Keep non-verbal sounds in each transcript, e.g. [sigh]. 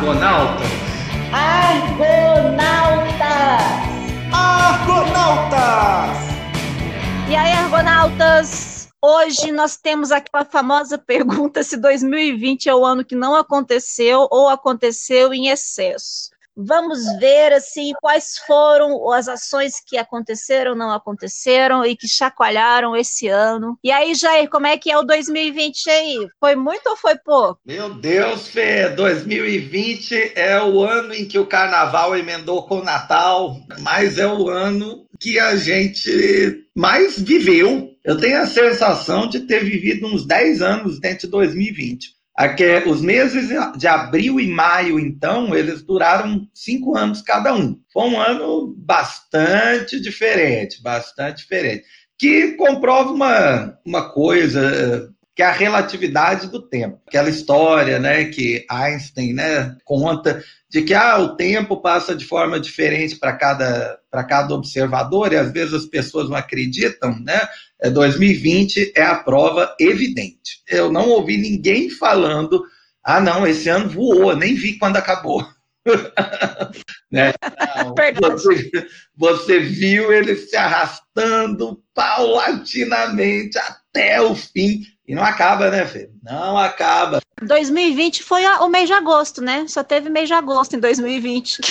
Argonautas? Argonautas! Argonautas! E aí, Argonautas? Hoje nós temos aquela famosa pergunta se 2020 é o ano que não aconteceu ou aconteceu em excesso. Vamos ver assim quais foram as ações que aconteceram, não aconteceram e que chacoalharam esse ano. E aí, Jair, como é que é o 2020 aí? Foi muito ou foi pouco? Meu Deus, Fê, 2020 é o ano em que o carnaval emendou com o Natal, mas é o ano que a gente mais viveu. Eu tenho a sensação de ter vivido uns 10 anos dentro de 2020. Aqui, os meses de abril e maio, então, eles duraram cinco anos cada um. Foi um ano bastante diferente, bastante diferente. Que comprova uma, uma coisa, que é a relatividade do tempo. Aquela história né, que Einstein né, conta de que ah, o tempo passa de forma diferente para cada, cada observador, e às vezes as pessoas não acreditam, né? 2020 é, é a prova evidente. Eu não ouvi ninguém falando, ah, não, esse ano voou, nem vi quando acabou. [laughs] né? [laughs] não, você, você viu ele se arrastando paulatinamente até o fim. E não acaba, né, Fê? Não acaba. 2020 foi o mês de agosto, né? Só teve mês de agosto em 2020.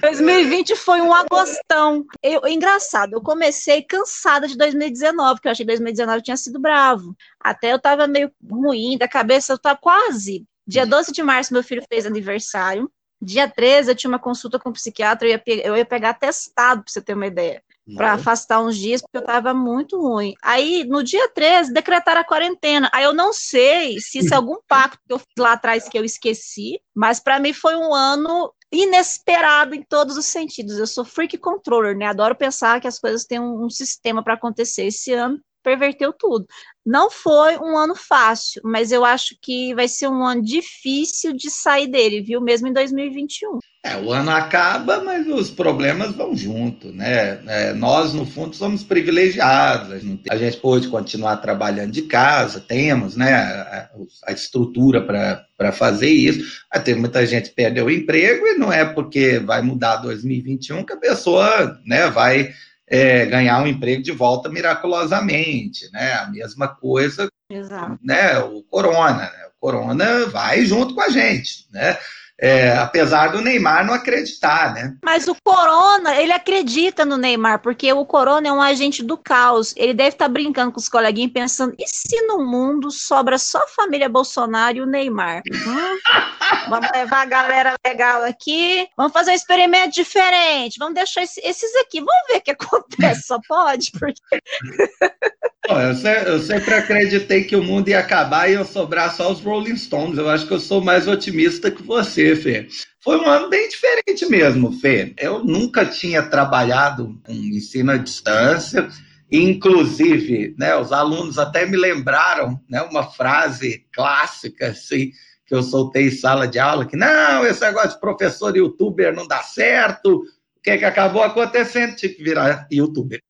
2020 [laughs] foi um agostão. Eu, engraçado, eu comecei cansada de 2019, porque eu achei que 2019 tinha sido bravo. Até eu tava meio ruim da cabeça, eu tava quase. Dia 12 de março, meu filho fez aniversário. Dia 13, eu tinha uma consulta com o um psiquiatra, eu ia, eu ia pegar testado, pra você ter uma ideia para uhum. afastar uns dias, porque eu estava muito ruim. Aí, no dia 13, decretaram a quarentena. Aí eu não sei se isso é algum [laughs] pacto que eu fiz lá atrás que eu esqueci, mas para mim foi um ano inesperado em todos os sentidos. Eu sou freak controller, né? Adoro pensar que as coisas têm um, um sistema para acontecer. Esse ano perverteu tudo. Não foi um ano fácil, mas eu acho que vai ser um ano difícil de sair dele, viu? Mesmo em 2021. É, o ano acaba, mas os problemas vão junto, né? É, nós, no fundo, somos privilegiados. A gente, a gente pode continuar trabalhando de casa, temos né, a, a estrutura para fazer isso. Tem muita gente perdeu o emprego e não é porque vai mudar 2021 que a pessoa né, vai é, ganhar um emprego de volta miraculosamente, né? A mesma coisa, Exato. né? O corona, né? o corona vai junto com a gente, né? É, apesar do Neymar não acreditar, né? Mas o Corona, ele acredita no Neymar, porque o Corona é um agente do caos. Ele deve estar tá brincando com os coleguinhas, pensando: e se no mundo sobra só a família Bolsonaro e o Neymar? Hum? Vamos levar a galera legal aqui, vamos fazer um experimento diferente, vamos deixar esses aqui, vamos ver o que acontece. Só pode? Porque. Eu, sempre, eu, sempre acreditei que o mundo ia acabar e ia sobrar só os Rolling Stones. Eu acho que eu sou mais otimista que você, Fê. Foi um ano bem diferente mesmo, Fê. Eu nunca tinha trabalhado com ensino à distância. Inclusive, né, os alunos até me lembraram né, uma frase clássica, assim, que eu soltei em sala de aula, que não, esse negócio de professor youtuber não dá certo, que, é que acabou acontecendo? Tive que virar youtuber.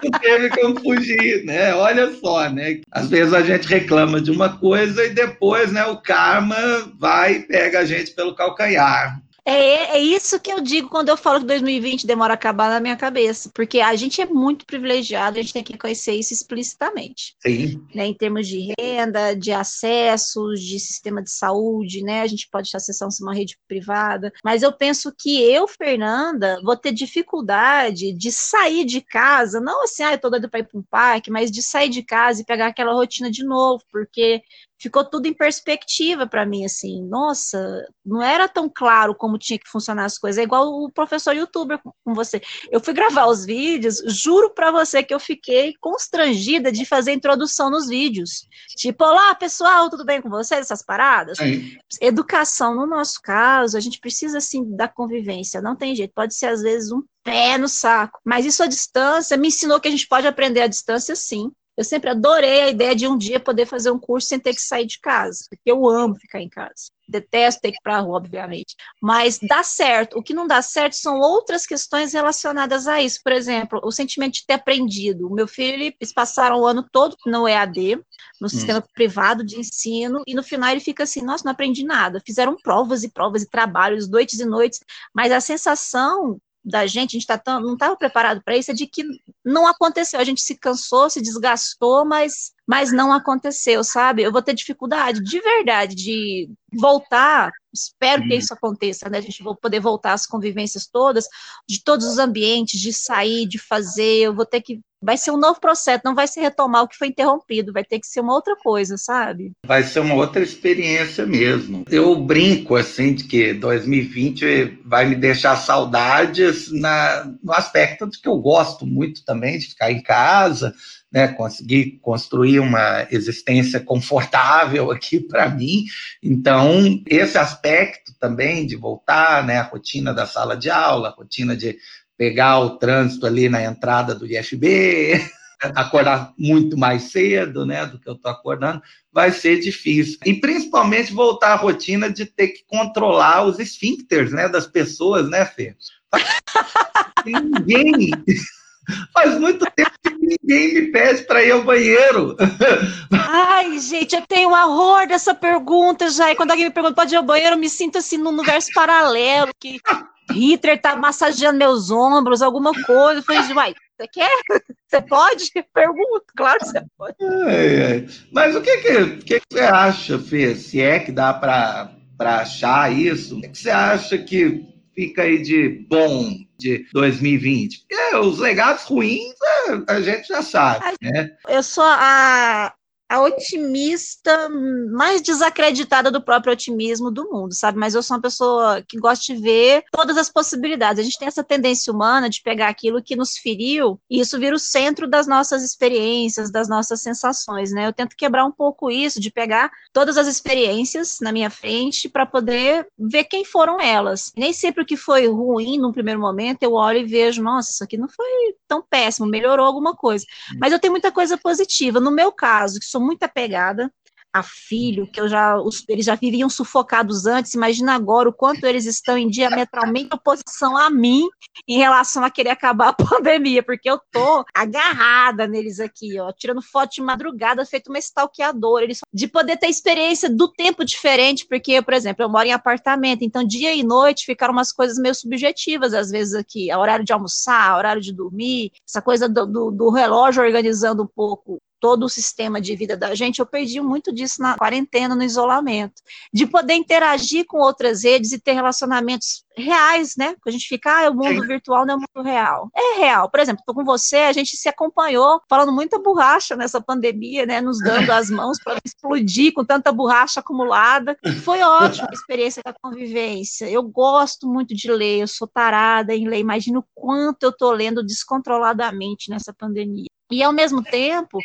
Não teve como fugir, né? Olha só, né? Às vezes a gente reclama de uma coisa e depois, né, o karma vai e pega a gente pelo calcanhar. É, é isso que eu digo quando eu falo que 2020 demora a acabar na minha cabeça, porque a gente é muito privilegiado, a gente tem que conhecer isso explicitamente. Sim. Né, em termos de renda, de acessos, de sistema de saúde, né? A gente pode acessar uma rede privada, mas eu penso que eu, Fernanda, vou ter dificuldade de sair de casa, não assim, ah, eu tô doido para ir para um parque, mas de sair de casa e pegar aquela rotina de novo, porque ficou tudo em perspectiva para mim, assim, nossa, não era tão claro como tinha que funcionar as coisas, é igual o professor youtuber com você. Eu fui gravar os vídeos, juro para você que eu fiquei constrangida de fazer introdução nos vídeos. Tipo, olá pessoal, tudo bem com vocês? Essas paradas? Sim. Educação, no nosso caso, a gente precisa, assim, da convivência, não tem jeito, pode ser às vezes um pé no saco, mas isso à distância me ensinou que a gente pode aprender à distância sim Eu sempre adorei a ideia de um dia poder fazer um curso sem ter que sair de casa, porque eu amo ficar em casa. Detesto ter que ir para a rua, obviamente. Mas dá certo. O que não dá certo são outras questões relacionadas a isso. Por exemplo, o sentimento de ter aprendido. O meu filho, eles passaram o ano todo no EAD, no hum. sistema hum. privado de ensino, e no final ele fica assim: nossa, não aprendi nada. Fizeram provas e provas e trabalhos, noites e noites, mas a sensação da gente, a gente tá tão, não estava preparado para isso, é de que não aconteceu. A gente se cansou, se desgastou, mas, mas não aconteceu, sabe? Eu vou ter dificuldade, de verdade, de voltar. Espero que uhum. isso aconteça, né? A gente vai poder voltar às convivências todas, de todos os ambientes, de sair, de fazer. Eu vou ter que vai ser um novo processo, não vai se retomar o que foi interrompido, vai ter que ser uma outra coisa, sabe? Vai ser uma outra experiência mesmo. Eu brinco assim de que 2020 vai me deixar saudades na, no aspecto de que eu gosto muito também de ficar em casa, né, conseguir construir uma existência confortável [laughs] aqui para mim. Então, esse aspecto também de voltar, né, a rotina da sala de aula, a rotina de pegar o trânsito ali na entrada do IFB, [laughs] acordar muito mais cedo, né, do que eu estou acordando, vai ser difícil. E principalmente voltar à rotina de ter que controlar os esfíncteres, né, das pessoas, né, Fê? Ninguém [laughs] Faz muito tempo que ninguém me pede para ir ao banheiro. Ai, gente, eu tenho horror dessa pergunta já. E quando alguém me pergunta pode ir ao banheiro, eu me sinto assim num universo paralelo, que Hitler tá massageando meus ombros, alguma coisa. Eu falei, uai, você quer? Você pode? [laughs] Pergunto, claro que você pode. Mas o que, que, que, que você acha, Fê? Se é que dá para achar isso, o que, que você acha que fica aí de bom de 2020? Porque os legados ruins a, a gente já sabe, né? Eu sou a, a otimista mais desacreditada do próprio otimismo do mundo, sabe? Mas eu sou uma pessoa que gosta de ver todas as possibilidades. A gente tem essa tendência humana de pegar aquilo que nos feriu e isso vira o centro das nossas experiências, das nossas sensações, né? Eu tento quebrar um pouco isso, de pegar todas as experiências na minha frente para poder ver quem foram elas. Nem sempre o que foi ruim no primeiro momento eu olho e vejo, nossa, isso aqui não foi tão péssimo, melhorou alguma coisa. Hum. Mas eu tenho muita coisa positiva. No meu caso, que sou sou muito apegada a filho, que eu já, os, eles já viviam sufocados antes, imagina agora o quanto eles estão em diametralmente oposição a mim em relação a querer acabar a [laughs] pandemia, porque eu tô agarrada neles aqui, ó, tirando foto de madrugada, feito uma stalkeadora, eles, de poder ter experiência do tempo diferente, porque, por exemplo, eu moro em apartamento, então dia e noite ficaram umas coisas meio subjetivas, às vezes aqui, a horário de almoçar, a horário de dormir, essa coisa do, do, do relógio organizando um pouco todo o sistema de vida da gente, eu perdi muito disso na quarentena, no isolamento, de poder interagir com outras redes e ter relacionamentos reais, né? Que a gente fica, ah, o mundo Sim. virtual não é o mundo real. É real. Por exemplo, tô com você, a gente se acompanhou falando muita borracha nessa pandemia, né? Nos dando as mãos para explodir com tanta borracha acumulada. Foi ótima a experiência da convivência. Eu gosto muito de ler, eu sou tarada em ler. Imagino o quanto eu tô lendo descontroladamente nessa pandemia. E ao mesmo tempo,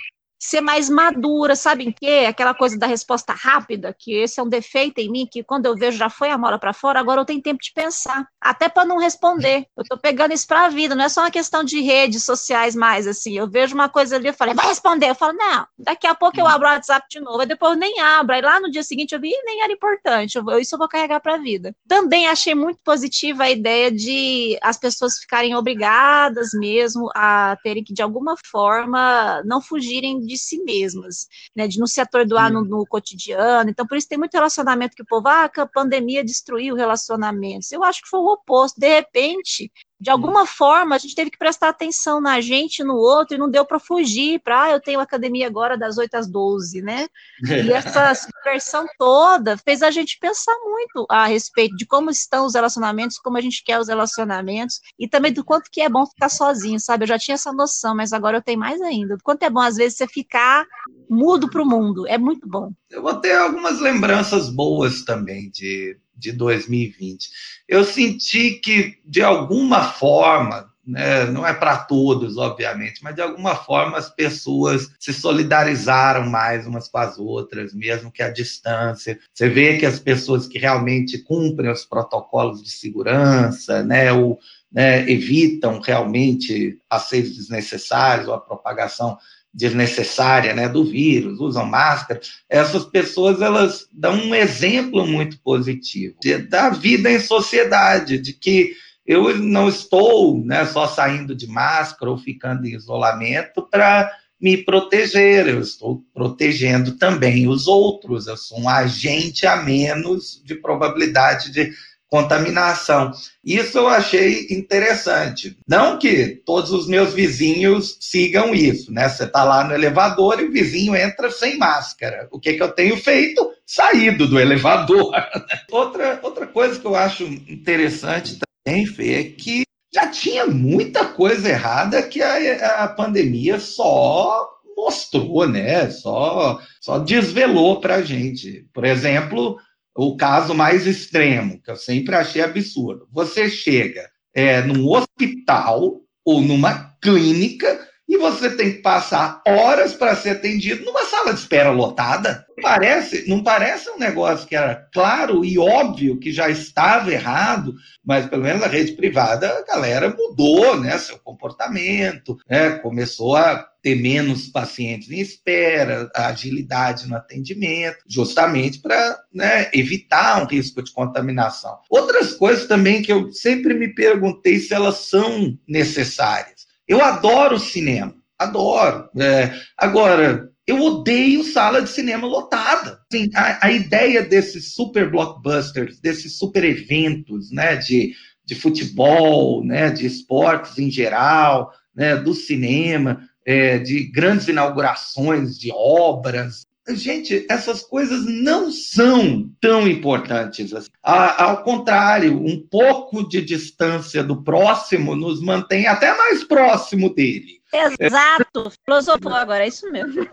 ser mais madura, sabe em quê? Aquela coisa da resposta rápida, que esse é um defeito em mim, que quando eu vejo já foi a mola para fora, agora eu tenho tempo de pensar, até para não responder. Eu tô pegando isso para a vida, não é só uma questão de redes sociais mais assim. Eu vejo uma coisa ali, eu falei, vai responder. Eu falo, não, daqui a pouco eu abro o WhatsApp de novo, aí depois eu nem abro, aí lá no dia seguinte eu vi, nem era importante, eu, isso eu vou carregar para a vida. Também achei muito positiva a ideia de as pessoas ficarem obrigadas mesmo a terem que de alguma forma não fugirem de de si mesmas, né, de não se atordoar no, no, cotidiano. Então, por isso tem muito relacionamento que o povo, ah, a pandemia destruiu relacionamentos. Eu acho que foi o oposto. De repente, de alguma forma, a gente teve que prestar atenção na gente no outro, e não deu para fugir para, ah, eu tenho academia agora das 8 às 12, né? E essa subversão toda fez a gente pensar muito a respeito de como estão os relacionamentos, como a gente quer os relacionamentos, e também do quanto que é bom ficar sozinho, sabe? Eu já tinha essa noção, mas agora eu tenho mais ainda. Do quanto é bom, às vezes, você ficar mudo para o mundo. É muito bom. Eu vou ter algumas lembranças boas também de de 2020. Eu senti que, de alguma forma, né, não é para todos, obviamente, mas de alguma forma as pessoas se solidarizaram mais umas com as outras, mesmo que à distância. Você vê que as pessoas que realmente cumprem os protocolos de segurança, né, ou, né, evitam realmente acessos desnecessários ou a propagação desnecessária, né, do vírus, usam máscara, essas pessoas elas dão um exemplo muito positivo de, da vida em sociedade, de que eu não estou né, só saindo de máscara ou ficando em isolamento para me proteger, eu estou protegendo também os outros, eu sou um agente a menos de probabilidade de contaminação. Isso eu achei interessante. Não que todos os meus vizinhos sigam isso, né? Você está lá no elevador e o vizinho entra sem máscara. O que, que eu tenho feito? Saído do elevador. [laughs] outra, outra coisa que eu acho interessante também, Fê, é que já tinha muita coisa errada que a, a pandemia só mostrou, né? Só, só desvelou para a gente. Por exemplo, o caso mais extremo, que eu sempre achei absurdo. Você chega é, num hospital ou numa clínica e você tem que passar horas para ser atendido numa sala de espera lotada. Parece, não parece um negócio que era claro e óbvio que já estava errado, mas pelo menos a rede privada, a galera mudou né, seu comportamento, né, começou a ter menos pacientes em espera, agilidade no atendimento, justamente para né, evitar um risco de contaminação. Outras coisas também que eu sempre me perguntei se elas são necessárias. Eu adoro cinema, adoro. É, agora, eu odeio sala de cinema lotada. Assim, a, a, ideia desses super blockbusters, desses super eventos, né, de, de futebol, né, de esportes em geral, né, do cinema, é, de grandes inaugurações de obras. Gente, essas coisas não são tão importantes. Assim. Ao contrário, um pouco de distância do próximo nos mantém até mais próximo dele. Exato, filosofou agora, é isso mesmo.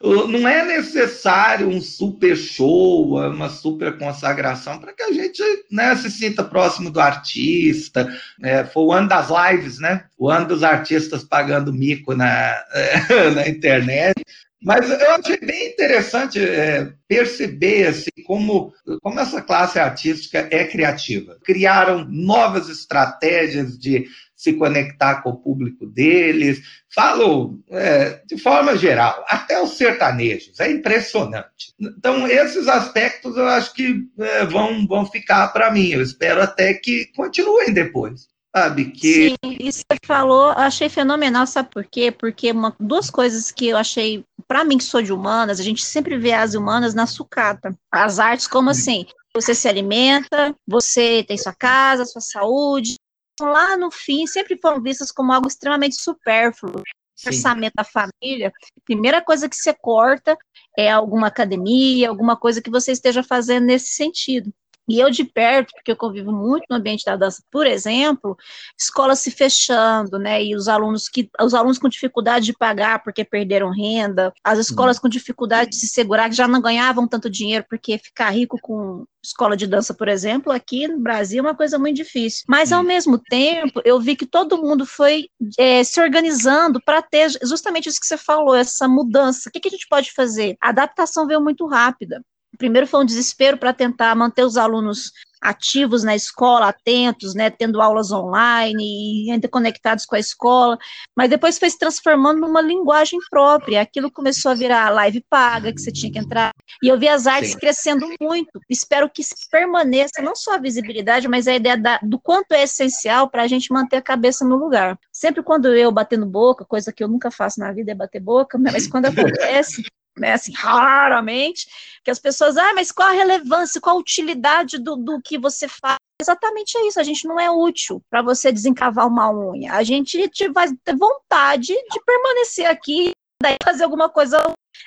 Não é necessário um super show, uma super consagração para que a gente né, se sinta próximo do artista. É, foi o ano das lives, né? O ano dos artistas pagando mico na, [laughs] na internet. Mas eu achei bem interessante é, perceber assim, como, como essa classe artística é criativa. Criaram novas estratégias de se conectar com o público deles. Falo é, de forma geral, até os sertanejos, é impressionante. Então, esses aspectos eu acho que é, vão, vão ficar para mim. Eu espero até que continuem depois sabe? Que... Sim, isso que você falou, achei fenomenal, sabe por quê? Porque uma, duas coisas que eu achei, para mim que sou de humanas, a gente sempre vê as humanas na sucata. As artes como assim, você se alimenta, você tem sua casa, sua saúde, lá no fim sempre foram vistas como algo extremamente supérfluo. Sim. Orçamento da família, primeira coisa que você corta é alguma academia, alguma coisa que você esteja fazendo nesse sentido. E eu de perto, porque eu convivo muito no ambiente da dança, por exemplo, escolas se fechando, né? E os alunos que os alunos com dificuldade de pagar porque perderam renda, as escolas hum. com dificuldade de se segurar que já não ganhavam tanto dinheiro porque ficar rico com escola de dança, por exemplo, aqui no Brasil é uma coisa muito difícil. Mas ao hum. mesmo tempo, eu vi que todo mundo foi é, se organizando para ter justamente isso que você falou, essa mudança. O que, que a gente pode fazer? A adaptação veio muito rápida primeiro foi um desespero para tentar manter os alunos ativos na escola, atentos, né, tendo aulas online e ainda conectados com a escola, mas depois foi se transformando numa linguagem própria, aquilo começou a virar live paga, que você tinha que entrar, e eu vi as artes Sim. crescendo muito, espero que permaneça não só a visibilidade, mas a ideia da, do quanto é essencial para a gente manter a cabeça no lugar. Sempre quando eu batendo boca, coisa que eu nunca faço na vida é bater boca, [laughs] mas quando acontece, né, assim, raramente, que as pessoas, ah, mas qual a relevância, qual a utilidade do, do que você faz? Exatamente é isso, a gente não é útil para você desencavar uma unha, a gente vai ter vontade de permanecer aqui, daí fazer alguma coisa,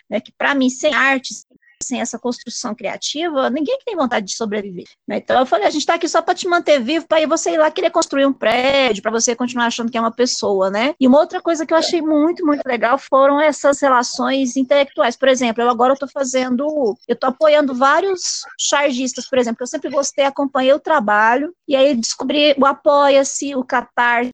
né, que para mim, sem arte, sem essa construção criativa, ninguém tem vontade de sobreviver. Né? Então eu falei, a gente está aqui só para te manter vivo, para você ir lá querer construir um prédio, para você continuar achando que é uma pessoa, né? E uma outra coisa que eu achei muito, muito legal foram essas relações intelectuais. Por exemplo, eu agora estou fazendo, eu estou apoiando vários chargistas, por exemplo, eu sempre gostei, acompanhei o trabalho, e aí descobri o Apoia-se, o Catar,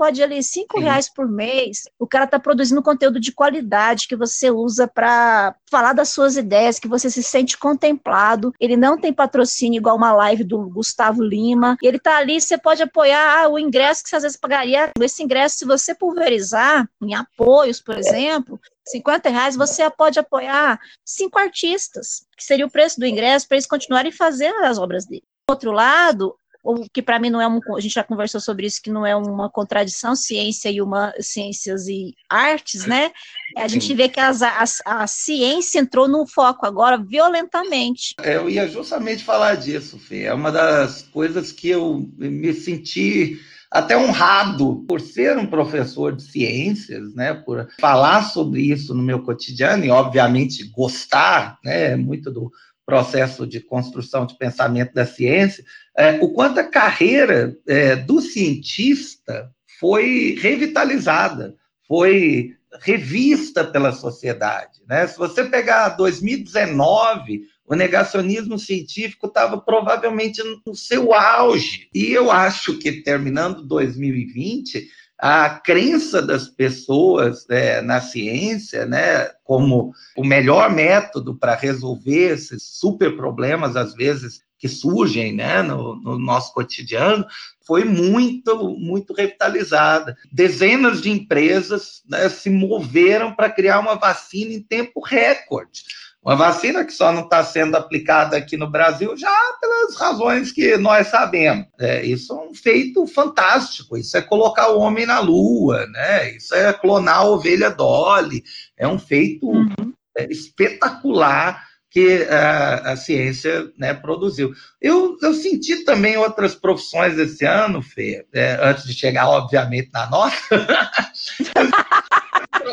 pode ali cinco uhum. reais por mês, o cara está produzindo conteúdo de qualidade que você usa para falar das suas ideias, que você se sente contemplado. Ele não tem patrocínio igual uma live do Gustavo Lima. Ele está ali, você pode apoiar ah, o ingresso que você às vezes pagaria. Esse ingresso, se você pulverizar em apoios, por exemplo, 50 reais você pode apoiar cinco artistas, que seria o preço do ingresso para eles continuarem fazendo as obras dele. Outro lado, o que para mim não é um, a gente já conversou sobre isso, que não é uma contradição, ciência e uma ciências e artes, né? A gente vê que as, as, a ciência entrou no foco agora violentamente. Eu ia justamente falar disso, Fê. É uma das coisas que eu me senti até honrado por ser um professor de ciências, né, por falar sobre isso no meu cotidiano e, obviamente, gostar né, muito do processo de construção de pensamento da ciência, é, o quanto a carreira é, do cientista foi revitalizada, foi revista pela sociedade. Né? Se você pegar 2019, o negacionismo científico estava provavelmente no seu auge. E eu acho que, terminando 2020, a crença das pessoas é, na ciência, né, como o melhor método para resolver esses super problemas, às vezes, que surgem né, no, no, nosso cotidiano, foi muito, muito revitalizada. Dezenas de empresas né, se moveram para criar uma vacina em tempo recorde. Uma vacina que só não está sendo aplicada aqui no Brasil já pelas razões que nós sabemos. É, isso é um feito fantástico. Isso é colocar o homem na lua, né? Isso é clonar a ovelha Dolly. É um feito uhum. É, espetacular que a, a ciência né, produziu. Eu, eu senti também outras profissões esse ano, Fê, é, antes de chegar, obviamente, na nossa. [laughs]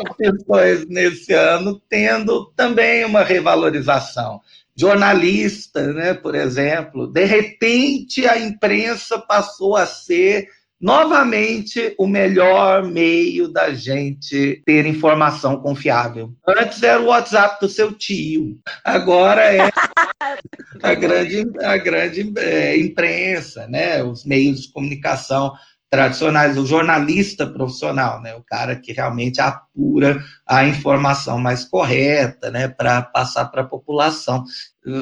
profissões nesse ano tendo também uma revalorização. Jornalista, né, por exemplo, de repente a imprensa passou a ser novamente o melhor meio da gente ter informação confiável. Antes era o WhatsApp do seu tio, agora é [laughs] a grande, a grande é, imprensa, né, os meios de comunicação tradicionais, o jornalista profissional, né? o cara que realmente apura a informação mais correta né? para passar para a população.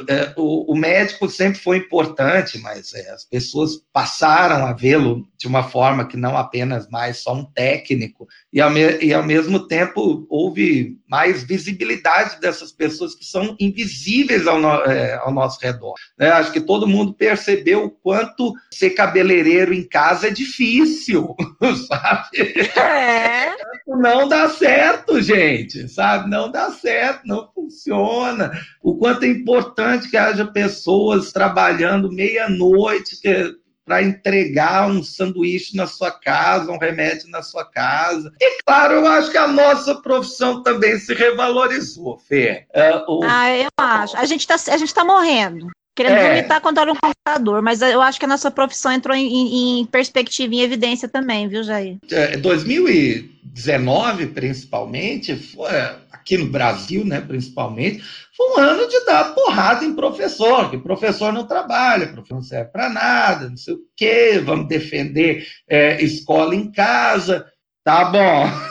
É, o, o, médico sempre foi importante, mas é, as pessoas passaram a vê-lo de uma forma que não apenas mais só um técnico, e ao, me, e ao mesmo tempo houve mais visibilidade dessas pessoas que são invisíveis ao, no, é, ao nosso redor. Né? Acho que todo mundo percebeu o quanto ser cabeleireiro em casa é difícil, [laughs] sabe? É. Não dá certo, gente, sabe? Não dá certo, não funciona. O quanto é importante que haja pessoas trabalhando meia-noite para entregar um sanduíche na sua casa, um remédio na sua casa. E, claro, eu acho que a nossa profissão também se revalorizou, Fê. É, o... Ah, eu acho. A gente está tá morrendo. Querendo é. vomitar quando era um computador, mas eu acho que a nossa profissão entrou em, em perspectiva, em evidência também, viu, Jair? É, 2019, principalmente, foi, aqui no Brasil, né, principalmente, foi um ano de dar porrada em professor, que professor não trabalha, professor não serve para nada, não sei o quê, vamos defender é, escola em casa. Tá bom.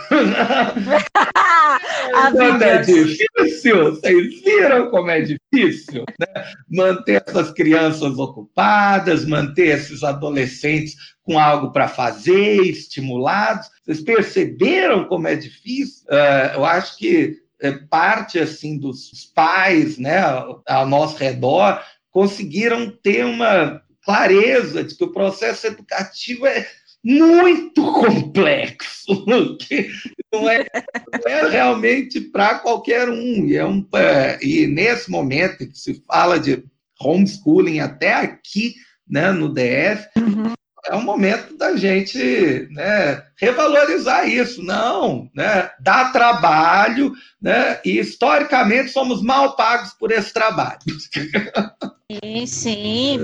Como é difícil, vocês viram como é difícil né? manter essas crianças ocupadas, manter esses adolescentes com algo para fazer, estimulados. Vocês perceberam como é difícil? Uh, eu acho que é, parte assim dos pais, né, ao nosso redor, conseguiram ter uma clareza de que o processo educativo é muito complexo, [laughs] que não é, não é realmente para qualquer um. E, é um. É, e nesse momento que se fala de homeschooling até aqui, né, no DF, uhum. é um momento da gente né, revalorizar isso. Não, né, dá trabalho, né, e historicamente somos mal pagos por esse trabalho. [laughs] Sim, sim.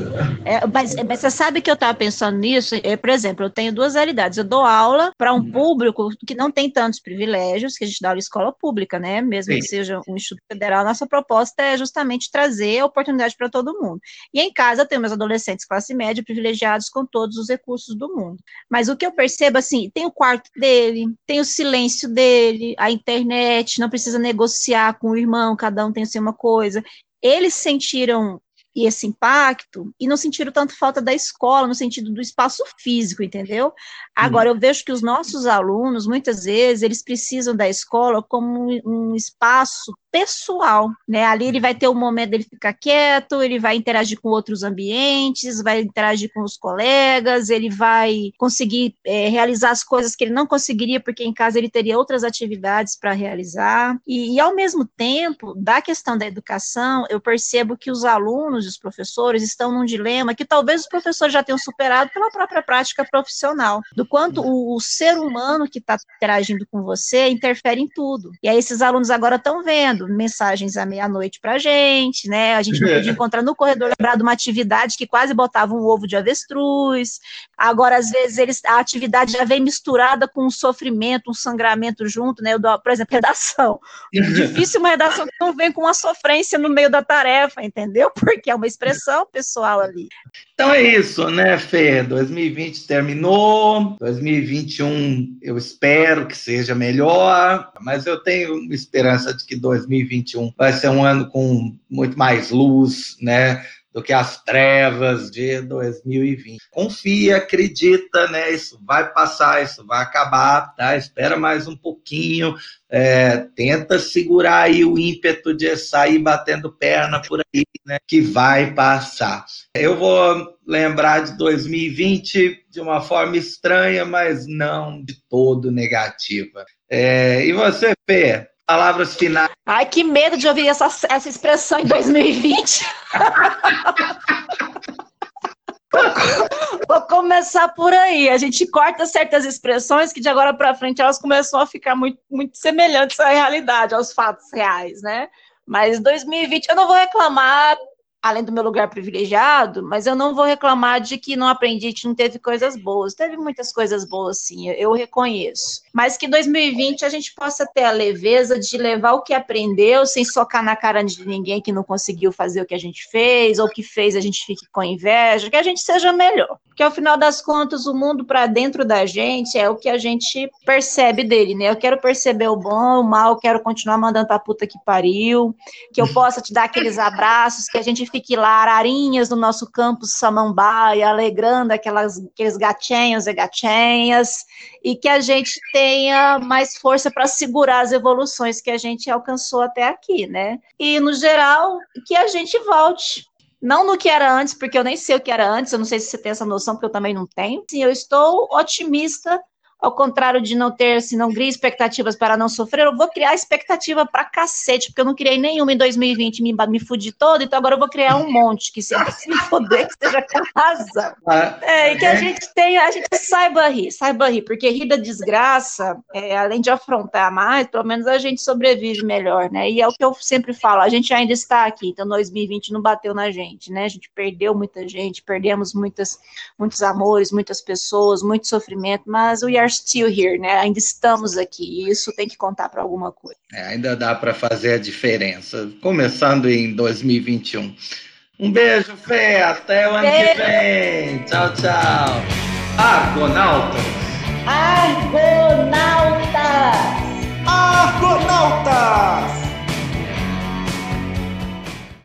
É, mas, mas, você sabe que eu estava pensando nisso? É, por exemplo, eu tenho duas realidades. Eu dou aula para um uhum. público que não tem tantos privilégios, que a gente dá aula em escola pública, né? Mesmo sim. que seja um instituto federal, nossa proposta é justamente trazer oportunidade para todo mundo. E em casa eu tenho meus adolescentes classe média privilegiados com todos os recursos do mundo. Mas o que eu percebo, assim, tem o quarto dele, tem o silêncio dele, a internet, não precisa negociar com o irmão, cada um tem a uma coisa. Eles sentiram esse impacto e não sentiram tanto falta da escola, no sentido do espaço físico, entendeu? Agora, eu vejo que os nossos alunos, muitas vezes, eles precisam da escola como um espaço pessoal, né? Ali ele vai ter o um momento dele ficar quieto, ele vai interagir com outros ambientes, vai interagir com os colegas, ele vai conseguir é, realizar as coisas que ele não conseguiria, porque em casa ele teria outras atividades para realizar. E, e, ao mesmo tempo, da questão da educação, eu percebo que os alunos e os professores estão num dilema que talvez os professores já tenham superado pela própria prática profissional, do quanto o, o ser humano que está interagindo com você interfere em tudo. E aí esses alunos agora estão vendo mensagens à meia-noite para a gente, né? A gente não [laughs] podia encontrar no corredor, lembrar de uma atividade que quase botava um ovo de avestruz. Agora, às vezes, eles, a atividade já vem misturada com um sofrimento, um sangramento junto, né? Eu dou, por exemplo, redação. [laughs] Difícil uma redação que não vem com uma sofrência no meio da tarefa, entendeu? [laughs] Porque é uma expressão pessoal ali. Então é isso, né, Fê? 2020 terminou, 2021 eu espero que seja melhor, mas eu tenho esperança de que 2021 vai ser um ano com muito mais luz, né? do que as trevas de 2020. Confia, acredita, né? Isso vai passar, isso vai acabar, tá? Espera mais um pouquinho, é, tenta segurar aí o ímpeto de sair batendo perna por aí, né? Que vai passar. Eu vou lembrar de 2020 de uma forma estranha, mas não de todo negativa. É, e você, Pê? Palavras finais. Ai, que medo de ouvir essa, essa expressão em 2020. [laughs] Vou começar por aí. A gente corta certas expressões que de agora para frente elas começam a ficar muito, muito semelhantes à realidade, aos fatos reais, né? Mas 2020 eu não vou reclamar além do meu lugar privilegiado, mas eu não vou reclamar de que não aprendi, que não teve coisas boas. Teve muitas coisas boas, sim, eu reconheço. Mas que 2020 a gente possa ter a leveza de levar o que aprendeu sem socar na cara de ninguém que não conseguiu fazer o que a gente fez, ou que fez a gente fique com inveja, que a gente seja melhor. Porque ao final das contas, o mundo para dentro da gente é o que a gente percebe dele, né? Eu quero perceber o bom, o mal, quero continuar mandando pra puta que pariu, que eu possa te dar aqueles abraços, que a gente fique lá, ararinhas no nosso campus samambaia, alegrando aquelas, aqueles gatinhos e gatinhas, e que a gente tenha mais força para segurar as evoluções que a gente alcançou até aqui, né? E, no geral, que a gente volte não no que era antes, porque eu nem sei o que era antes, eu não sei se você tem essa noção, porque eu também não tenho. Sim, eu estou otimista ao contrário de não ter, se não criar expectativas para não sofrer, eu vou criar expectativa para cacete, porque eu não criei nenhuma em 2020, me, me fudi todo, então agora eu vou criar um monte, que se, se me foder, que seja com razão. Ah, é, e que a é. gente tenha, a gente saiba rir, saiba rir, porque rir da desgraça, é, além de afrontar mais, pelo menos a gente sobrevive melhor, né? E é o que eu sempre falo, a gente ainda está aqui, então 2020 não bateu na gente, né? A gente perdeu muita gente, perdemos muitas, muitos amores, muitas pessoas, muito sofrimento, mas we are still here, né? Ainda estamos aqui. E isso tem que contar para alguma coisa. É, ainda dá para fazer a diferença. Começando em 2021. Um beijo, Fê. Até o ano beijo. que vem. Tchau, tchau. Argonautas. Argonautas. Argonautas.